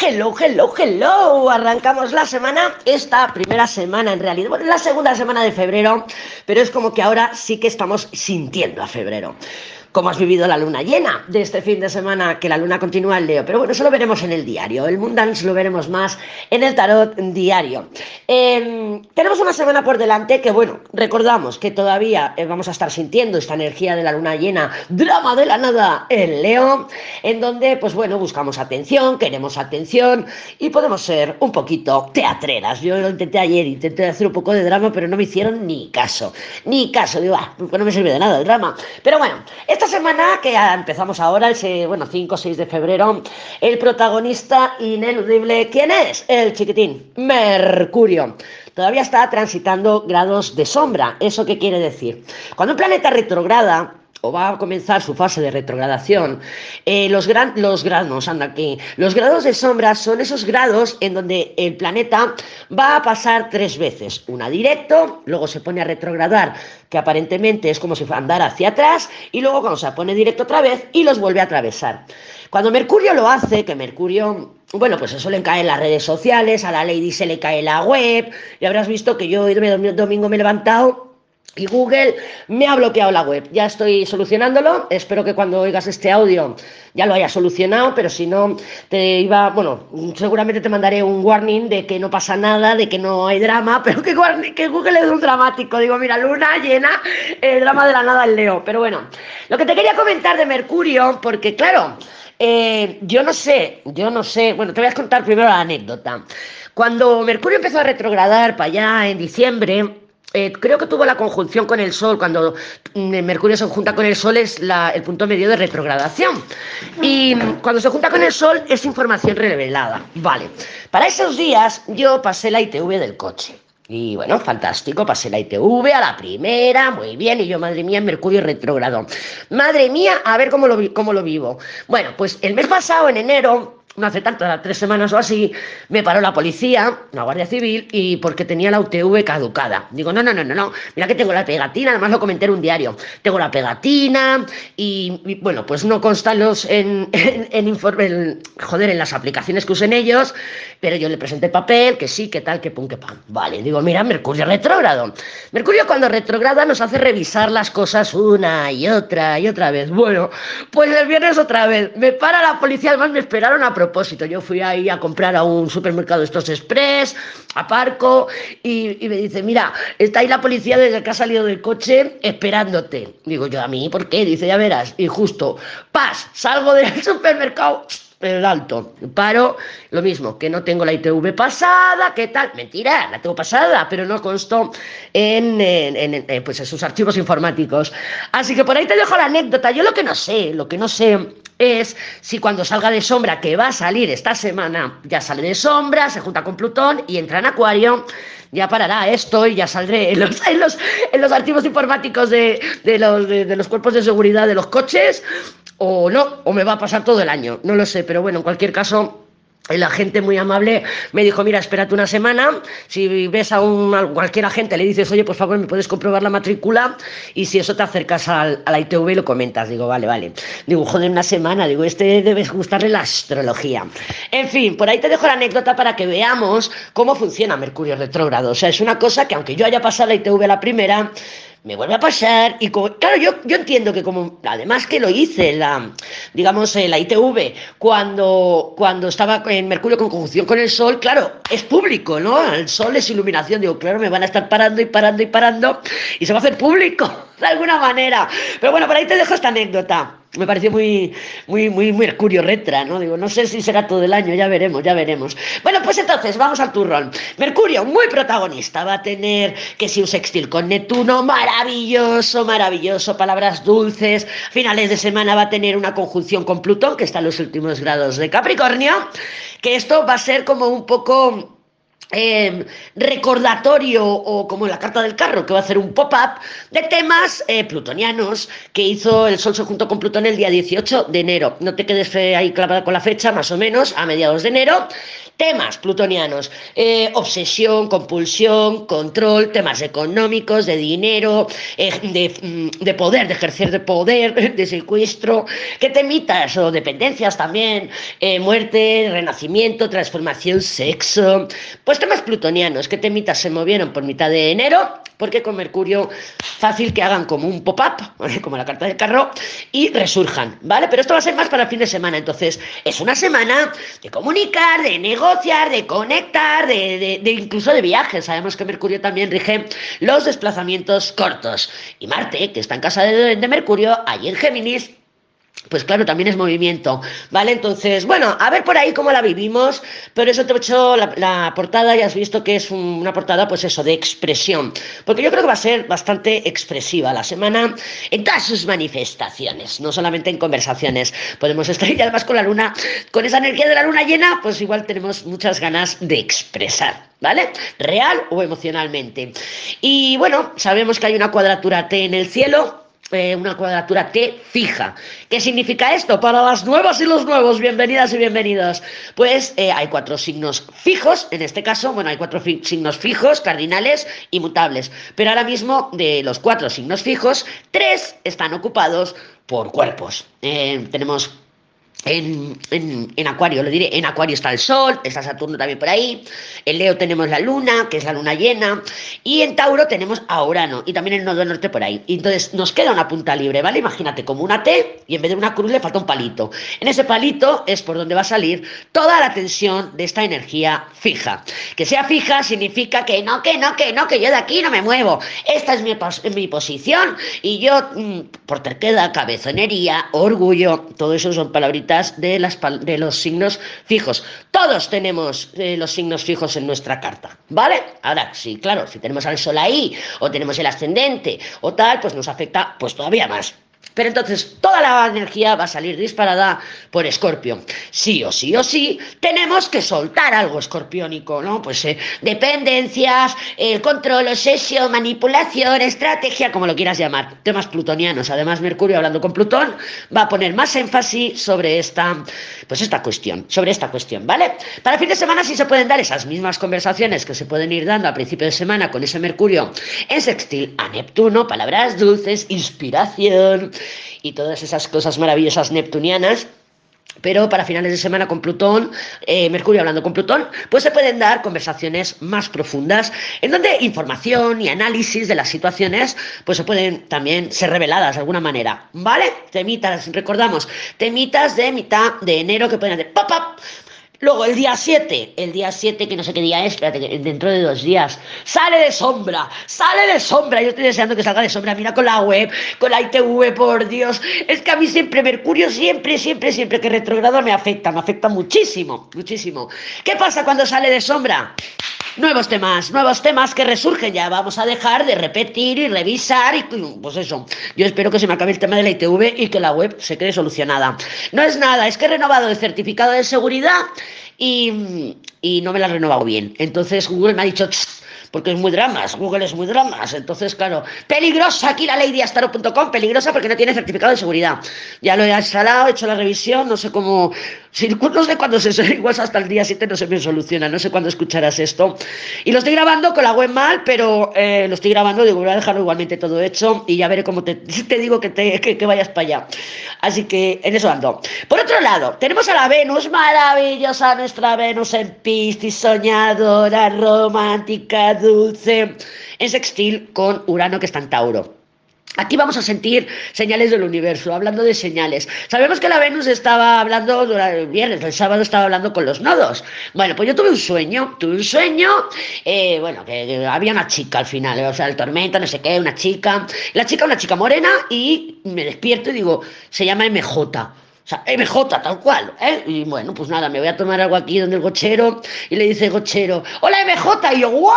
Hello, hello, hello. Arrancamos la semana, esta primera semana en realidad, bueno, la segunda semana de febrero, pero es como que ahora sí que estamos sintiendo a febrero cómo has vivido la luna llena de este fin de semana, que la luna continúa en Leo. Pero bueno, eso lo veremos en el diario. El Mundans lo veremos más en el tarot diario. Em, tenemos una semana por delante que, bueno, recordamos que todavía eh, vamos a estar sintiendo esta energía de la luna llena, drama de la nada en Leo, en donde, pues bueno, buscamos atención, queremos atención y podemos ser un poquito teatreras. Yo lo intenté ayer, intenté hacer un poco de drama, pero no me hicieron ni caso. Ni caso, digo, ah, pues no me sirve de nada el drama. Pero bueno, esta semana que empezamos ahora, ese, bueno, 5 o 6 de febrero, el protagonista ineludible, ¿quién es? El chiquitín, Mercurio. Todavía está transitando grados de sombra. ¿Eso qué quiere decir? Cuando un planeta retrograda, o va a comenzar su fase de retrogradación, eh, los, los grados, anda los grados de sombra son esos grados en donde el planeta va a pasar tres veces, una directo, luego se pone a retrogradar, que aparentemente es como si fuera andar hacia atrás, y luego cuando se pone directo otra vez y los vuelve a atravesar. Cuando Mercurio lo hace, que Mercurio, bueno, pues eso le cae en las redes sociales, a la Lady se le cae la web, y habrás visto que yo el domingo me he levantado y Google me ha bloqueado la web. Ya estoy solucionándolo. Espero que cuando oigas este audio ya lo haya solucionado, pero si no, te iba, bueno, seguramente te mandaré un warning de que no pasa nada, de que no hay drama, pero que, Google es un dramático. Digo, mira, luna llena, el drama de la nada el Leo. Pero bueno, lo que te quería comentar de Mercurio, porque claro, eh, yo no sé, yo no sé, bueno, te voy a contar primero la anécdota. Cuando Mercurio empezó a retrogradar para allá en diciembre, eh, creo que tuvo la conjunción con el Sol, cuando mm, Mercurio se junta con el Sol es el punto medio de retrogradación. Y cuando se junta con el Sol es información revelada. Vale, para esos días yo pasé la ITV del coche. Y bueno, fantástico, pasé la ITV a la primera, muy bien, y yo, madre mía, Mercurio retrogrado. Madre mía, a ver cómo lo, cómo lo vivo. Bueno, pues el mes pasado, en enero, no hace tanto, tres semanas o así, me paró la policía, la Guardia Civil, y porque tenía la UTV caducada. Digo, no, no, no, no, no, mira que tengo la pegatina, además lo comenté en un diario. Tengo la pegatina y, bueno, pues no constan los en, en, informe, joder, en las aplicaciones que usen ellos, pero yo le presenté papel, que sí, que tal, que pum, que pam. Vale, digo, mira, Mercurio retrógrado. Mercurio cuando retrograda nos hace revisar las cosas una y otra y otra vez. Bueno, pues el viernes otra vez. Me para la policía, además me esperaron a propósito. Yo fui ahí a comprar a un supermercado estos express, a Parco, y, me dice, mira, está ahí la policía desde que ha salido del coche esperándote. Digo yo, ¿a mí por qué? Dice, ya verás. Y justo, paz, salgo del supermercado el alto. Paro, lo mismo, que no tengo la ITV pasada, ¿qué tal? Mentira, la tengo pasada, pero no constó en, en, pues sus archivos informáticos. Así que por ahí te dejo la anécdota. Yo lo que no sé, lo que no sé es si cuando salga de sombra, que va a salir esta semana, ya sale de sombra, se junta con Plutón y entra en Acuario, ya parará esto y ya saldré en los, en los, en los archivos informáticos de, de los, de los cuerpos de seguridad de los coches o no, o me va a pasar todo el año, no lo sé, pero bueno, en cualquier caso, el agente muy amable me dijo, mira, espérate una semana, si ves a, un, cualquier agente le dices, oye, por favor, me puedes comprobar la matrícula y si eso te acercas al, a la ITV y lo comentas. Digo, vale, vale. Digo, joder, una semana, digo, este debe gustarle la astrología. En fin, por ahí te dejo la anécdota para que veamos cómo funciona Mercurio retrógrado. O sea, es una cosa que aunque yo haya pasado la ITV la primera, me vuelve a pasar y claro, yo, yo entiendo que como además que lo hice la digamos la ITV cuando cuando estaba en Mercurio con conjunción con el Sol, claro, es público, ¿no? El Sol es iluminación, digo, claro, me van a estar parando y parando y parando y se va a hacer público. De alguna manera. Pero bueno, por ahí te dejo esta anécdota me pareció muy, muy, muy Mercurio retra, ¿no? Digo, no sé si será todo el año, ya veremos, ya veremos. Bueno, pues entonces, vamos al turrón. Mercurio, muy protagonista, va a tener que si un sextil con Neptuno, maravilloso, maravilloso, palabras dulces. Finales de semana va a tener una conjunción con Plutón, que está en los últimos grados de Capricornio, que esto va a ser como un poco Em, recordatorio o como la carta del carro, que va a hacer un pop-up de temas eh, plutonianos que hizo el Sol junto con Plutón el día 18 de enero. No te quedes ahí clavada con la fecha, más o menos, a mediados de enero. Temas plutonianos, eh, obsesión, compulsión, control, temas económicos, de dinero, eh, mm, de, poder, de ejercer de poder, de secuestro, que temitas o dependencias también, muerte, renacimiento, transformación, sexo. Pues temas plutonianos, ¿qué temitas se movieron por mitad de enero? Porque con Mercurio fácil que hagan como un pop-up, como la carta del carro, y resurjan, ¿vale? Pero esto va a ser más para el fin de semana, entonces es una semana de comunicar, de negociar, de conectar, de, incluso de viajes. Sabemos que Mercurio también rige los desplazamientos cortos. Y Marte, que está en casa de, de Mercurio, ahí en Géminis, pues claro, también es movimiento, ¿vale? Entonces, bueno, a ver por ahí cómo la vivimos, pero eso te he hecho la, portada y has visto que es una portada, pues eso, de expresión, porque yo creo que va a ser bastante expresiva la semana en todas sus manifestaciones, no solamente en conversaciones. Podemos estar y además con la luna, con esa energía de la luna llena, pues igual tenemos muchas ganas de expresar. ¿Vale? Real o emocionalmente. Y bueno, sabemos que hay una cuadratura T en el cielo, eh, una cuadratura T fija. ¿Qué significa esto? Para las nuevas y los nuevos, bienvenidas y bienvenidos. Pues eh, hay cuatro signos fijos, en este caso, bueno, hay cuatro signos fijos, cardinales y mutables. Pero ahora mismo, de los cuatro signos fijos, tres están ocupados por cuerpos. Eh, tenemos en, en, Acuario, lo diré, en Acuario está el Sol, está Saturno también por ahí, en Leo tenemos la Luna, que es la Luna llena, y en Tauro tenemos a Urano, y también el Nodo Norte por ahí. entonces nos queda una punta libre, ¿vale? Imagínate como una T, y en vez de una cruz le falta un palito. En ese palito es por donde va a salir toda la tensión de esta energía fija. Que sea fija significa que no, que no, que no, que yo de aquí no me muevo. Esta es mi, mi posición, y yo, mm, por terquedad, cabezonería, orgullo, todo eso son palabritas de, los signos fijos. Todos tenemos eh, los signos fijos en nuestra carta, ¿vale? Ahora, sí, claro, si tenemos al sol ahí, o tenemos el ascendente, o tal, pues nos afecta pues todavía más. Pero entonces toda la energía va a salir disparada por Escorpio. Sí o sí o sí, tenemos que soltar algo escorpiónico, ¿no? Pues eh, dependencias, el control, obsesión, manipulación, estrategia, como lo quieras llamar. Temas plutonianos. Además, Mercurio, hablando con Plutón, va a poner más énfasis sobre esta, pues esta cuestión, sobre esta cuestión, ¿vale? Para fin de semana sí se pueden dar esas mismas conversaciones que se pueden ir dando a principio de semana con ese Mercurio en sextil a Neptuno, palabras dulces, inspiración y todas esas cosas maravillosas neptunianas. Pero para finales de semana con Plutón, eh, Mercurio hablando con Plutón, pues se pueden dar conversaciones más profundas en donde información y análisis de las situaciones pues se pueden también ser reveladas de alguna manera, ¿vale? Temitas, recordamos, temitas de mitad de enero que pueden hacer pop, pop, Luego, el día 7, el día 7, que no sé qué día es, espérate, dentro de dos días, sale de sombra, sale de sombra. Yo estoy deseando que salga de sombra. Mira con la web, con la ITV, por Dios. Es que a mí siempre, Mercurio, siempre, siempre, siempre que retrogrado me afecta, me afecta muchísimo, muchísimo. ¿Qué pasa cuando sale de sombra? Nuevos temas, nuevos temas que resurgen ya. Vamos a dejar de repetir y revisar y pues eso. Yo espero que se me acabe el tema de la ITV y que la web se quede solucionada. No es nada, es que he renovado el certificado de seguridad y, y no me la he renovado bien. Entonces Google me ha dicho, porque es muy dramas, Google es muy dramas. Entonces, claro, peligrosa aquí la ley de peligrosa porque no tiene certificado de seguridad. Ya lo he instalado, he hecho la revisión, no sé cómo, no sé cuándo se igual hasta el día 7 no se me soluciona, no sé cuándo escucharás esto. Y lo estoy grabando con la web mal, pero eh, lo estoy grabando, digo, voy a dejarlo igualmente todo hecho y ya veré cómo te, te digo que, te, que, que vayas para allá. Así que en eso ando. Por otro lado, tenemos a la Venus, maravillosa nuestra Venus en Piscis, soñadora, romántica, dulce, en sextil con Urano que está en Tauro. Aquí vamos a sentir señales del universo, hablando de señales. Sabemos que la Venus estaba hablando el viernes, el sábado estaba hablando con los nodos. Bueno, pues yo tuve un sueño, tuve un sueño, eh, bueno, que, había una chica al final, o sea, el tormento, no sé qué, una chica. La chica, una chica morena, y me despierto y digo, se llama MJ. Sea, MJ, tal cual, ¿eh? Y bueno, pues nada, me voy a tomar algo aquí donde el gochero y le dice gochero, hola MJ, y yo, ¿what?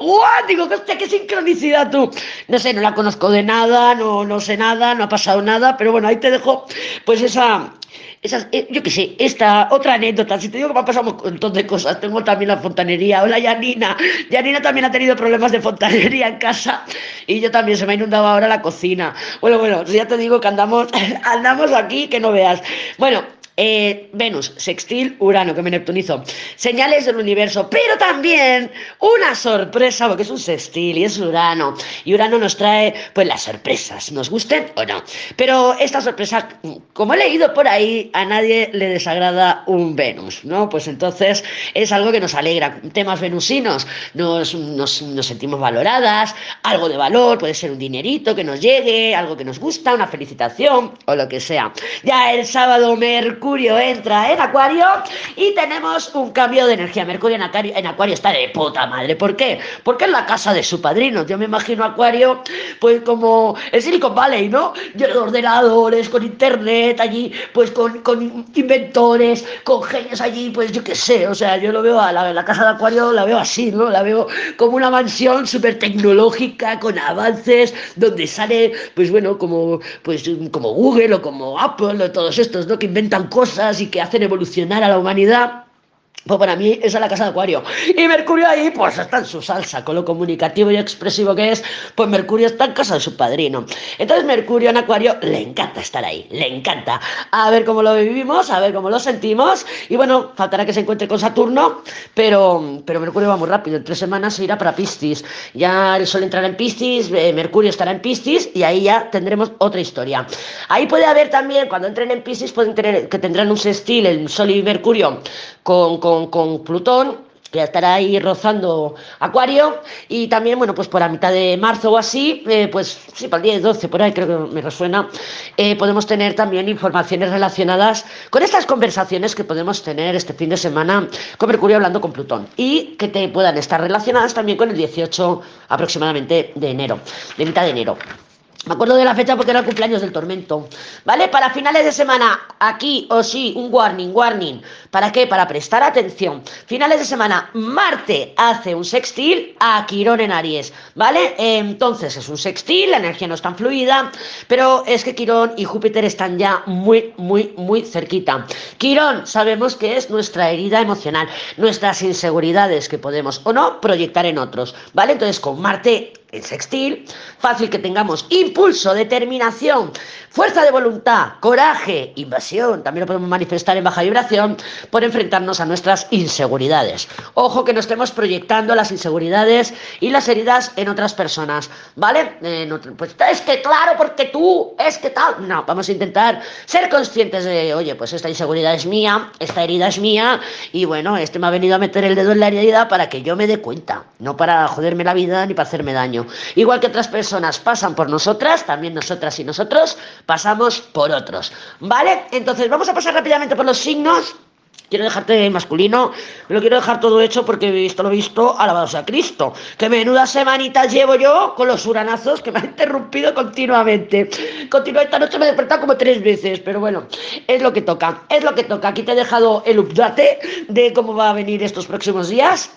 ¿what? Digo, hostia, qué sincronicidad tú. No sé, no la conozco de nada, no, no sé nada, no ha pasado nada, pero bueno, ahí te dejo, pues esa, esas, eh, yo qué sé, esta otra anécdota, si te digo que me ha pasado un montón de cosas, tengo también la fontanería, hola Yanina, Yanina también ha tenido problemas de fontanería en casa y yo también se me ha inundado ahora la cocina. Bueno, bueno, ya te digo que andamos, andamos aquí, que no veas. Bueno, eh, Venus, sextil, Urano, que me neptunizo. Señales del universo, pero también una sorpresa, porque es un sextil y es Urano. Y Urano nos trae, pues, las sorpresas, nos gusten o no. Pero esta sorpresa, como he leído por ahí, a nadie le desagrada un Venus, ¿no? Pues entonces es algo que nos alegra. Temas venusinos, nos, nos, nos sentimos valoradas, algo de valor, puede ser un dinerito que nos llegue, algo que nos gusta, una felicitación o lo que sea. Ya el sábado, Mercurio Mercurio entra en Acuario y tenemos un cambio de energía. Mercurio en Acuario, en Acuario está de puta madre. ¿Por qué? Porque es la casa de su padrino. Yo me imagino Acuario, pues como el Silicon Valley, ¿no? Lleno de ordenadores, con internet allí, pues con, con inventores, con genios allí, pues yo qué sé. O sea, yo lo veo a la, la casa de Acuario, la veo así, ¿no? La veo como una mansión súper tecnológica, con avances, donde sale, pues bueno, como, pues, como Google o como Apple o todos estos, ¿no? Que inventan cosas y que hacen evolucionar a la humanidad. Pues para mí esa es la casa de Acuario. Y Mercurio ahí, pues está en su salsa, con lo comunicativo y expresivo que es, pues Mercurio está en casa de su padrino. Entonces Mercurio en Acuario le encanta estar ahí, le encanta. A ver cómo lo vivimos, a ver cómo lo sentimos. Y bueno, faltará que se encuentre con Saturno, pero, pero Mercurio va muy rápido. En tres semanas se irá para Piscis. Ya el Sol entrará en Piscis, eh, Mercurio estará en Piscis y ahí ya tendremos otra historia. Ahí puede haber también, cuando entren en Piscis, pueden tener, que tendrán un sextil, el Sol y Mercurio, con con, Plutón, que estará ahí rozando Acuario, y también, bueno, pues por la mitad de marzo o así, eh, pues sí, para el 10, 12, por ahí creo que me resuena, eh, podemos tener también informaciones relacionadas con estas conversaciones que podemos tener este fin de semana con Mercurio hablando con Plutón, y que te puedan estar relacionadas también con el 18 aproximadamente de enero, de mitad de enero. Me acuerdo de la fecha porque era el cumpleaños del tormento. ¿Vale? Para finales de semana, aquí o sí, un warning, warning. ¿Para qué? Para prestar atención. Finales de semana, Marte hace un sextil a Quirón en Aries. ¿Vale? Entonces es un sextil, la energía no es tan fluida, pero es que Quirón y Júpiter están ya muy, muy, muy cerquita. Quirón sabemos que es nuestra herida emocional, nuestras inseguridades que podemos o no proyectar en otros. ¿Vale? Entonces con Marte sextil, fácil que tengamos impulso, determinación, fuerza de voluntad, coraje, invasión, también lo podemos manifestar en baja vibración por enfrentarnos a nuestras inseguridades. Ojo que no estemos proyectando las inseguridades y las heridas en otras personas, ¿vale? Eh, pues es que claro, porque tú, es que tal. No, vamos a intentar ser conscientes de, oye, pues esta inseguridad es mía, esta herida es mía y bueno, este me ha venido a meter el dedo en la herida para que yo me dé cuenta, no para joderme la vida ni para hacerme daño. Igual que otras personas pasan por nosotras, también nosotras y nosotros pasamos por otros. ¿Vale? Entonces vamos a pasar rápidamente por los signos. Quiero dejarte masculino, lo quiero dejar todo hecho porque visto lo visto, alabado sea Cristo. Que menuda semanita llevo yo con los uranazos que me han interrumpido continuamente. Continúa esta noche me he despertado como tres veces, pero bueno, es lo que toca, es lo que toca. Aquí te he dejado el update de cómo va a venir estos próximos días.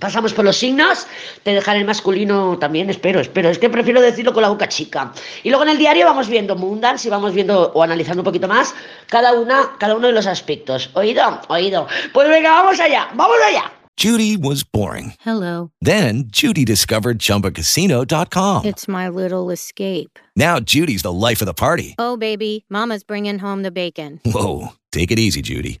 Pasamos por los signos, te dejaré el masculino también, espero, espero. Es que prefiero decirlo con la boca chica. Y luego en el diario vamos viendo Mundans y vamos viendo o analizando un poquito más cada una, cada uno de los aspectos. ¿Oído? Oído. Pues venga, vamos allá, vamos allá. Judy was boring. Hello. Then Judy discovered ChumbaCasino.com. It's my little escape. Now Judy's the life of the party. Oh, baby, mama's bringing home the bacon. Whoa, take it easy, Judy.